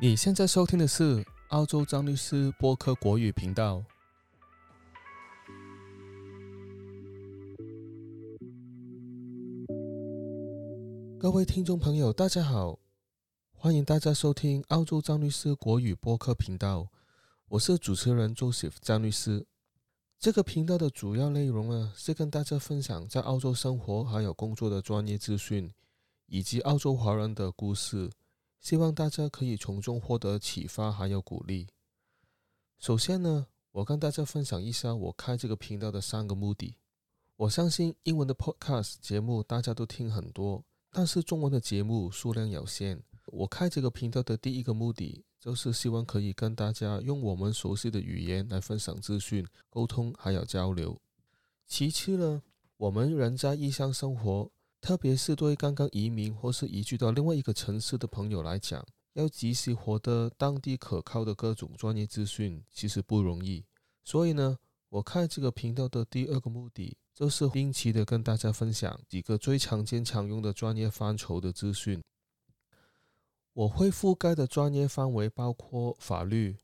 你现在收听的是澳洲张律师播客国语频道。各位听众朋友，大家好，欢迎大家收听澳洲张律师国语播客频道。我是主持人 Joseph 张律师。这个频道的主要内容呢，是跟大家分享在澳洲生活还有工作的专业资讯，以及澳洲华人的故事。希望大家可以从中获得启发，还有鼓励。首先呢，我跟大家分享一下我开这个频道的三个目的。我相信英文的 podcast 节目大家都听很多，但是中文的节目数量有限。我开这个频道的第一个目的，就是希望可以跟大家用我们熟悉的语言来分享资讯、沟通还有交流。其次呢，我们人在异乡生活。特别是对刚刚移民或是移居到另外一个城市的朋友来讲，要及时获得当地可靠的各种专业资讯，其实不容易。所以呢，我开这个频道的第二个目的，就是定期的跟大家分享几个最常见常用的专业范畴的资讯。我会覆盖的专业范围包括法律、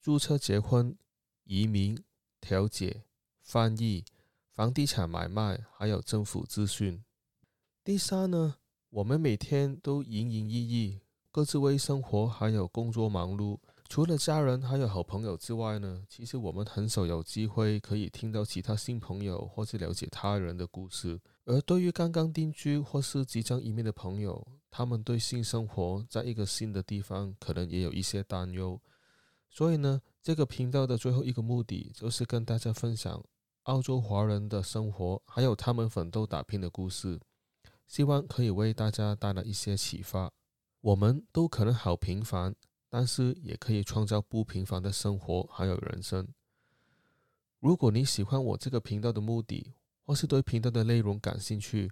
注册结婚、移民、调解、翻译、房地产买卖，还有政府资讯。第三呢，我们每天都营营役役，各自为生活还有工作忙碌。除了家人还有好朋友之外呢，其实我们很少有机会可以听到其他新朋友或是了解他人的故事。而对于刚刚定居或是即将移民的朋友，他们对性生活在一个新的地方可能也有一些担忧。所以呢，这个频道的最后一个目的就是跟大家分享澳洲华人的生活，还有他们奋斗打拼的故事。希望可以为大家带来一些启发。我们都可能好平凡，但是也可以创造不平凡的生活，还有人生。如果你喜欢我这个频道的目的，或是对频道的内容感兴趣，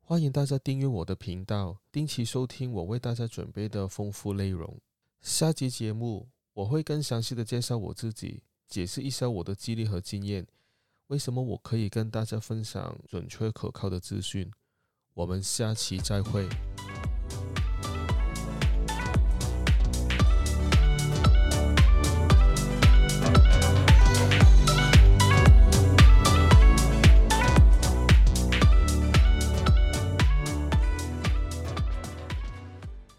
欢迎大家订阅我的频道，定期收听我为大家准备的丰富内容。下集节目我会更详细的介绍我自己，解释一下我的经历和经验，为什么我可以跟大家分享准确可靠的资讯。我们下期再会。